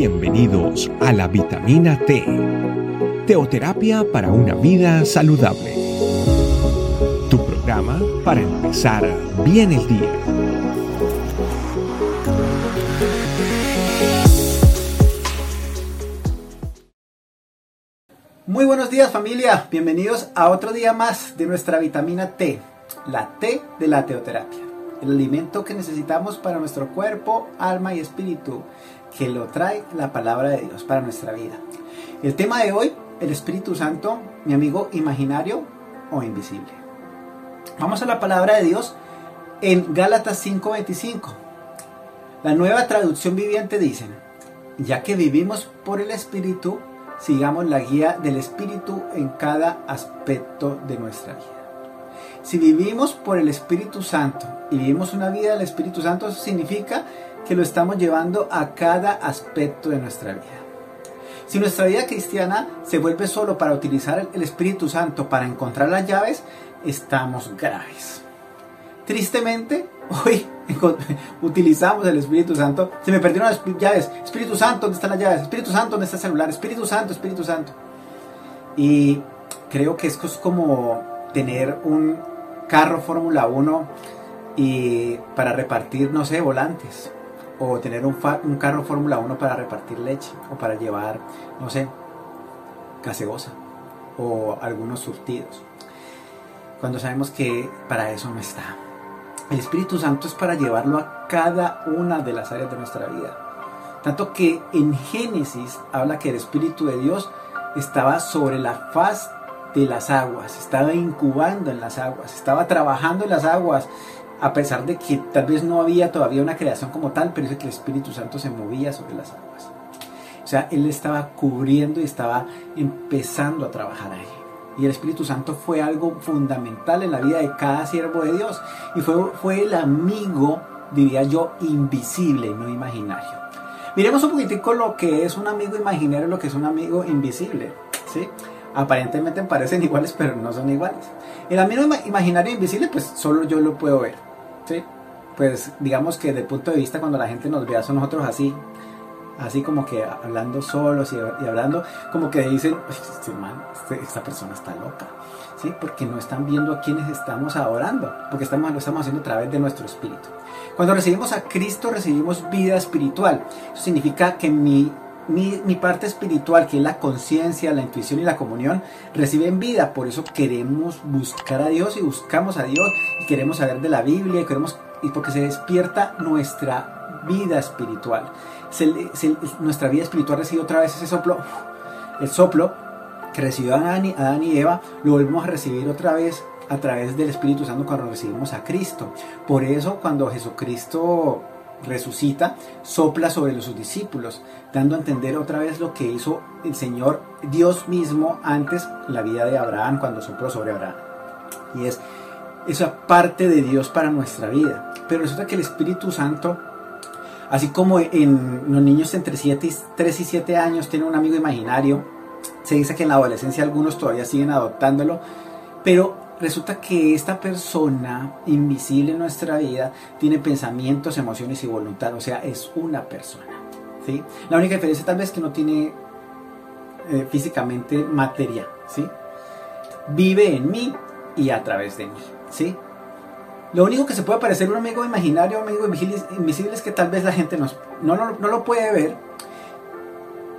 Bienvenidos a la vitamina T, teoterapia para una vida saludable. Tu programa para empezar bien el día. Muy buenos días familia, bienvenidos a otro día más de nuestra vitamina T, la T de la teoterapia, el alimento que necesitamos para nuestro cuerpo, alma y espíritu, que lo trae la palabra de Dios para nuestra vida. El tema de hoy, el Espíritu Santo, mi amigo imaginario o invisible. Vamos a la palabra de Dios en Gálatas 5:25. La nueva traducción viviente dice, ya que vivimos por el Espíritu, sigamos la guía del Espíritu en cada aspecto de nuestra vida. Si vivimos por el Espíritu Santo y vivimos una vida del Espíritu Santo, significa que lo estamos llevando a cada aspecto de nuestra vida. Si nuestra vida cristiana se vuelve solo para utilizar el Espíritu Santo para encontrar las llaves, estamos graves. Tristemente, hoy utilizamos el Espíritu Santo. Se me perdieron las llaves. Espíritu Santo, ¿dónde están las llaves? Espíritu Santo, ¿dónde está el celular? Espíritu Santo, Espíritu Santo. Y creo que esto es como tener un carro Fórmula 1 y para repartir, no sé, volantes. O tener un, un carro Fórmula 1 para repartir leche. O para llevar, no sé, gaseosa. O algunos surtidos. Cuando sabemos que para eso no está. El Espíritu Santo es para llevarlo a cada una de las áreas de nuestra vida. Tanto que en Génesis habla que el Espíritu de Dios estaba sobre la faz de las aguas, estaba incubando en las aguas, estaba trabajando en las aguas, a pesar de que tal vez no había todavía una creación como tal, pero es que el Espíritu Santo se movía sobre las aguas. O sea, Él estaba cubriendo y estaba empezando a trabajar ahí. Y el Espíritu Santo fue algo fundamental en la vida de cada siervo de Dios. Y fue, fue el amigo, diría yo, invisible, no imaginario. Miremos un poquitico lo que es un amigo imaginario y lo que es un amigo invisible. ¿sí? Aparentemente parecen iguales, pero no son iguales. El amigo imaginario invisible, pues solo yo lo puedo ver. Pues digamos que desde el punto de vista cuando la gente nos vea, son nosotros así, así como que hablando solos y, hablando, como que dicen, este este, esta persona está loca, ¿sí? Porque no están viendo a quienes estamos adorando, porque estamos, lo estamos haciendo a través de nuestro espíritu. Cuando recibimos a Cristo, recibimos vida espiritual. Eso significa que mi, mi, parte espiritual, que es la conciencia, la intuición y la comunión, reciben vida. Por eso queremos buscar a Dios y buscamos a Dios y queremos saber de la Biblia y queremos y porque se despierta nuestra vida espiritual nuestra vida espiritual recibe otra vez ese soplo, el soplo que recibió Adán y, Adán y Eva, lo volvemos a recibir otra vez a través del Espíritu Santo cuando recibimos a Cristo. Por eso cuando Jesucristo resucita, sopla sobre sus discípulos, dando a entender otra vez lo que hizo el Señor Dios mismo antes la vida de Abraham, cuando sopló sobre Abraham. Y es esa parte de Dios para nuestra vida. Pero resulta que el Espíritu Santo Así como en los niños entre 7 y, 3 y 7 años tienen un amigo imaginario, se dice que en la adolescencia algunos todavía siguen adoptándolo, pero resulta que esta persona invisible en nuestra vida tiene pensamientos, emociones y voluntad, o sea, es una persona. ¿sí? La única diferencia tal vez es que no tiene eh, físicamente materia, ¿sí? vive en mí y a través de mí. ¿sí? Lo único que se puede parecer un amigo imaginario, un amigo invisible, es que tal vez la gente nos, no, no, lo puede ver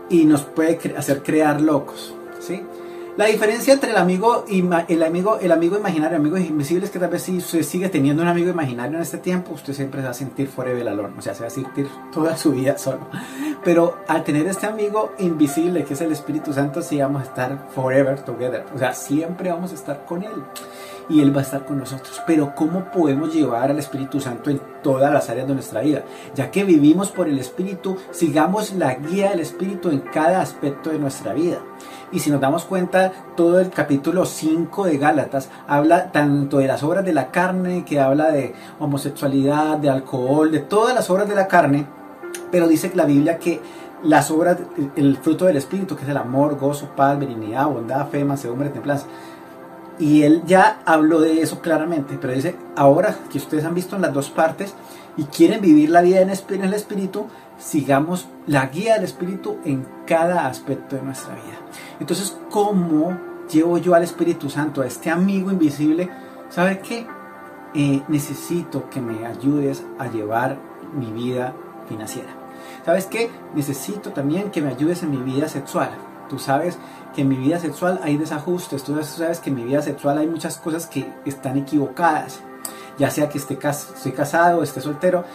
y nos puede hacer crear locos. ¿sí? La diferencia entre el amigo, el amigo, el amigo imaginario y el amigo invisible es que tal vez si usted sigue teniendo un amigo imaginario en este tiempo, usted siempre se va a sentir forever alone, o sea, se va a sentir toda su vida solo. Pero al tener este amigo invisible, que es el Espíritu Santo, sí vamos a estar forever together, o sea, siempre vamos a estar con Él y Él va a estar con nosotros. Pero ¿cómo podemos llevar al Espíritu Santo en todas las áreas de nuestra vida? Ya que vivimos por el Espíritu, sigamos la guía del Espíritu en cada aspecto de nuestra vida. Y si nos damos cuenta, todo el capítulo 5 de Gálatas habla tanto de las obras de la carne, que habla de homosexualidad, de alcohol, de todas las obras de la carne, pero dice la Biblia que las obras, el fruto del Espíritu, que es el amor, gozo, paz, benignidad, bondad, fe, mansedumbre, templanza, y él ya habló de eso claramente, pero dice, ahora que ustedes han visto en las dos partes, y quieren vivir la vida en el Espíritu, sigamos la guía del Espíritu en cada aspecto de nuestra vida. Entonces, ¿cómo llevo yo al Espíritu Santo, a este amigo invisible? ¿Sabe qué? Eh, necesito que me ayudes a llevar mi vida financiera. ¿Sabes qué? Necesito también que me ayudes en mi vida sexual. Tú sabes que en mi vida sexual hay desajustes, tú sabes que en mi vida sexual hay muchas cosas que están equivocadas. Ya sea que esté, esté casado, esté soltero,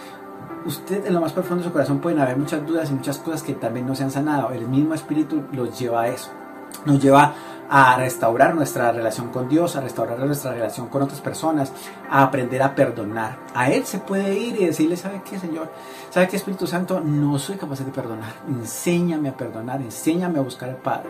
usted en lo más profundo de su corazón pueden haber muchas dudas y muchas cosas que también no se han sanado. El mismo espíritu los lleva a eso. Nos lleva a restaurar nuestra relación con Dios, a restaurar nuestra relación con otras personas, a aprender a perdonar. A Él se puede ir y decirle, ¿sabe qué, Señor? ¿Sabe qué, Espíritu Santo? No soy capaz de perdonar. Enséñame a perdonar, enséñame a buscar al Padre.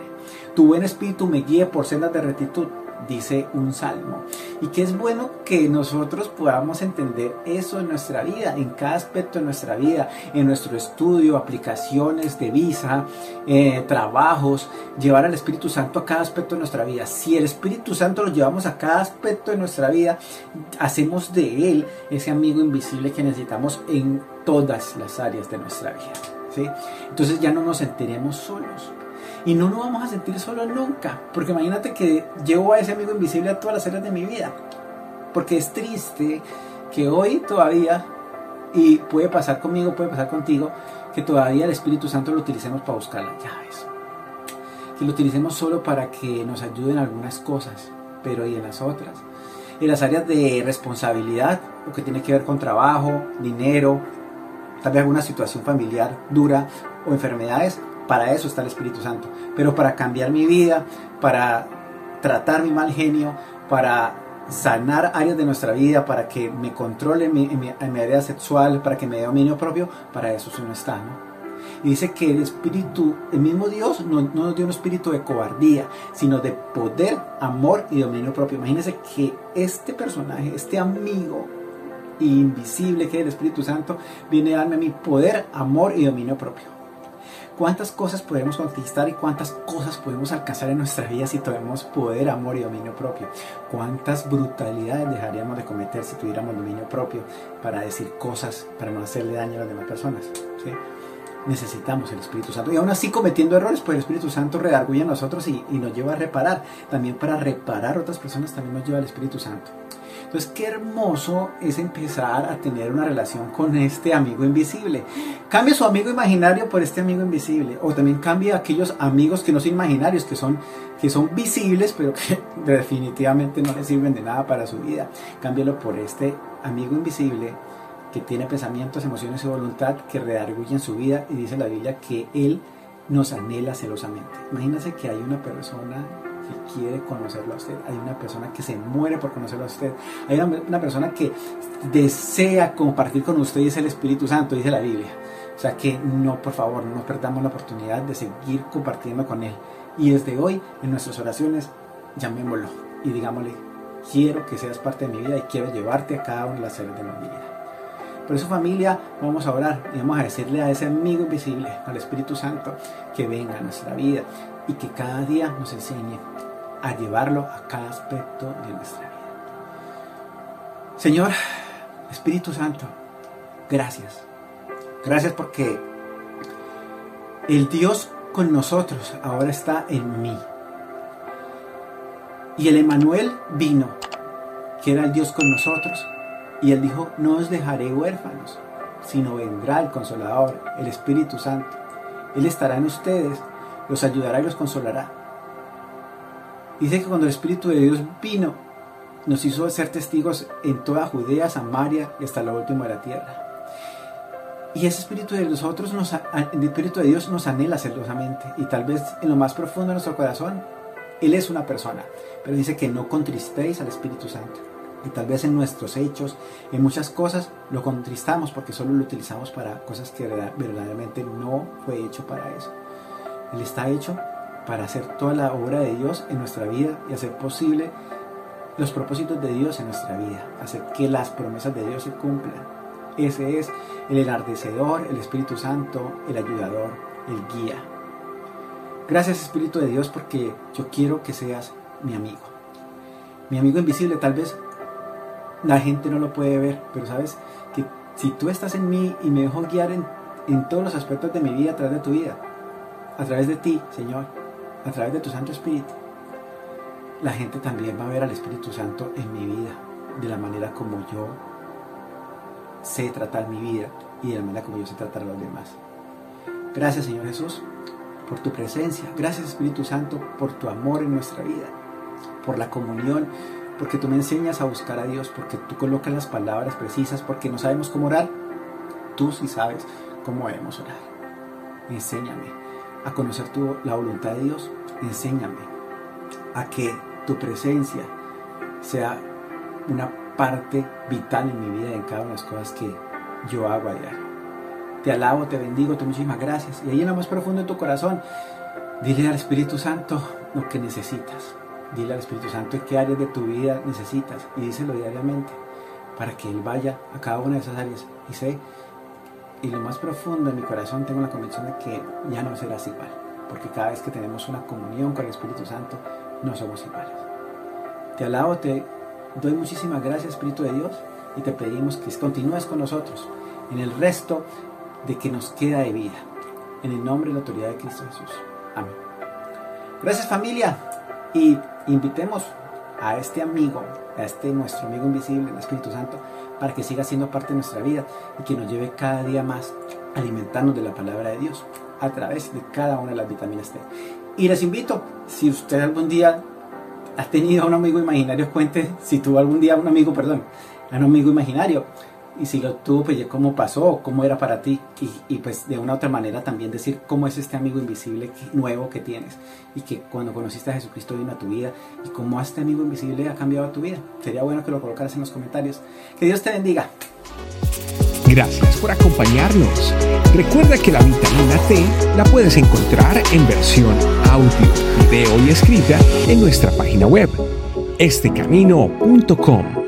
Tu buen espíritu me guíe por sendas de rectitud dice un salmo. Y que es bueno que nosotros podamos entender eso en nuestra vida, en cada aspecto de nuestra vida, en nuestro estudio, aplicaciones de visa, eh, trabajos, llevar al Espíritu Santo a cada aspecto de nuestra vida. Si el Espíritu Santo lo llevamos a cada aspecto de nuestra vida, hacemos de Él ese amigo invisible que necesitamos en todas las áreas de nuestra vida. ¿sí? Entonces ya no nos sentiremos solos y no nos vamos a sentir solos nunca. Porque imagínate que llevo a ese amigo invisible a todas las áreas de mi vida. Porque es triste que hoy todavía, y puede pasar conmigo, puede pasar contigo, que todavía el Espíritu Santo lo utilicemos para buscar las llaves. Que lo utilicemos solo para que nos ayuden algunas cosas, pero y en las otras. En las áreas de responsabilidad, lo que tiene que ver con trabajo, dinero, tal vez alguna situación familiar dura o enfermedades, para eso está el Espíritu Santo. Pero para cambiar mi vida, para tratar mi mal genio, para sanar áreas de nuestra vida, para que me controle en mi, área sexual, para que me dé dominio propio, para eso sí no está. Y dice que el espíritu, el mismo Dios no, no, nos dio un espíritu de cobardía, sino de poder, amor y dominio propio. Imagínense que este personaje, este amigo invisible que es el Espíritu Santo, viene a darme mi poder, amor y dominio propio cuántas cosas podemos conquistar y cuántas cosas podemos alcanzar en nuestra vida si tenemos poder, amor y dominio propio. Cuántas brutalidades dejaríamos de cometer si tuviéramos dominio propio para decir cosas, para no hacerle daño a las demás personas. Necesitamos el Espíritu Santo. Y aún así cometiendo errores, pues el Espíritu Santo redarguye a nosotros y, y nos lleva a reparar. También para reparar otras personas también nos lleva el Espíritu Santo. Entonces, qué hermoso es empezar a tener una relación con este amigo invisible. Cambia su amigo imaginario por este amigo invisible. O también cambia aquellos amigos que no son imaginarios, que son, que son visibles, pero que definitivamente no le sirven de nada para su vida. Cámbialo por este amigo invisible que tiene pensamientos, emociones y voluntad que redarguyen su vida. Y dice la Biblia que Él nos anhela celosamente. Imagínense que hay una persona que quiere conocerlo a usted, hay una persona que se muere por conocerlo a usted, hay una, persona que desea compartir con usted y es el Espíritu Santo, dice la Biblia. O sea que no, por favor, no nos perdamos la oportunidad de seguir compartiendo con Él. Y desde hoy, en nuestras oraciones, llamémoslo y digámosle, quiero que seas parte de mi vida y quiero llevarte a cada una de las áreas de mi vida. Por eso familia, vamos a orar y vamos a decirle a ese amigo invisible, al Espíritu Santo, que venga a nuestra vida y que cada día nos enseñe a llevarlo a cada aspecto de nuestra vida. Señor, Espíritu Santo, gracias. Gracias porque el Dios con nosotros ahora está en mí. Y el Emanuel vino, que era el Dios con nosotros, y él dijo, no os dejaré huérfanos, sino vendrá el Consolador, el Espíritu Santo. Él estará en ustedes, los ayudará y los consolará. Dice que cuando el Espíritu de Dios vino, nos hizo ser testigos en toda Judea, Samaria y hasta lo último de la tierra. Y ese Espíritu de nosotros, nos, el Espíritu de Dios nos anhela celosamente. Y tal vez en lo más profundo de nuestro corazón, Él es una persona. Pero dice que no contristéis al Espíritu Santo. Y tal vez en nuestros hechos, en muchas cosas, lo contristamos porque solo lo utilizamos para cosas que verdaderamente no fue hecho para eso. Él está hecho para hacer toda la obra de Dios en nuestra vida y hacer posible los propósitos de Dios en nuestra vida, hacer que las promesas de Dios se cumplan. Ese es el enardecedor, el Espíritu Santo, el ayudador, el guía. Gracias Espíritu de Dios porque yo quiero que seas mi amigo. Mi amigo invisible tal vez la gente no lo puede ver, pero sabes que si tú estás en mí y me dejo guiar en, en todos los aspectos de mi vida a través de tu vida, a través de ti, Señor, a través de tu Santo Espíritu, la gente también va a ver al Espíritu Santo en mi vida, de la manera como yo sé tratar mi vida y de la manera como yo sé tratar a los demás. Gracias Señor Jesús por tu presencia. Gracias Espíritu Santo por tu amor en nuestra vida, por la comunión, porque tú me enseñas a buscar a Dios, porque tú colocas las palabras precisas, porque no sabemos cómo orar. Tú sí sabes cómo debemos orar. Enséñame a conocer tu, la voluntad de Dios. Enséñame a que tu presencia sea una parte vital en mi vida, en cada una de las cosas que yo hago a diario. Te alabo, te bendigo, te muchísimas gracias. Y ahí en lo más profundo de tu corazón, dile al Espíritu Santo lo que necesitas. Dile al Espíritu Santo qué áreas de tu vida necesitas y díselo diariamente para que Él vaya a cada una de esas áreas y sé, y lo más profundo de mi corazón tengo la convicción de que ya no serás igual, porque cada vez que tenemos una comunión con el Espíritu Santo, no somos iguales. Te alabo, te doy muchísimas gracias Espíritu de Dios y te pedimos que continúes con nosotros en el resto de que nos queda de vida. En el nombre y la autoridad de Cristo Jesús. Amén. Gracias familia y invitemos a este amigo, a este nuestro amigo invisible, el Espíritu Santo, para que siga siendo parte de nuestra vida y que nos lleve cada día más a alimentarnos de la palabra de Dios a través de cada una de las vitaminas T. Y les invito, si usted algún día ha tenido un amigo imaginario, cuente si tuvo algún día un amigo, perdón, un amigo imaginario y si lo tuvo, pues cómo pasó, cómo era para ti y, y, pues de una u otra manera también decir cómo es este amigo invisible nuevo que tienes y que cuando conociste a Jesucristo vino a tu vida y cómo este amigo invisible ha cambiado tu vida. Sería bueno que lo colocaras en los comentarios. Que Dios te bendiga. Gracias por acompañarnos. Recuerda que la vitamina T la puedes encontrar en versión audio, video y escrita en nuestra página web, estecamino.com.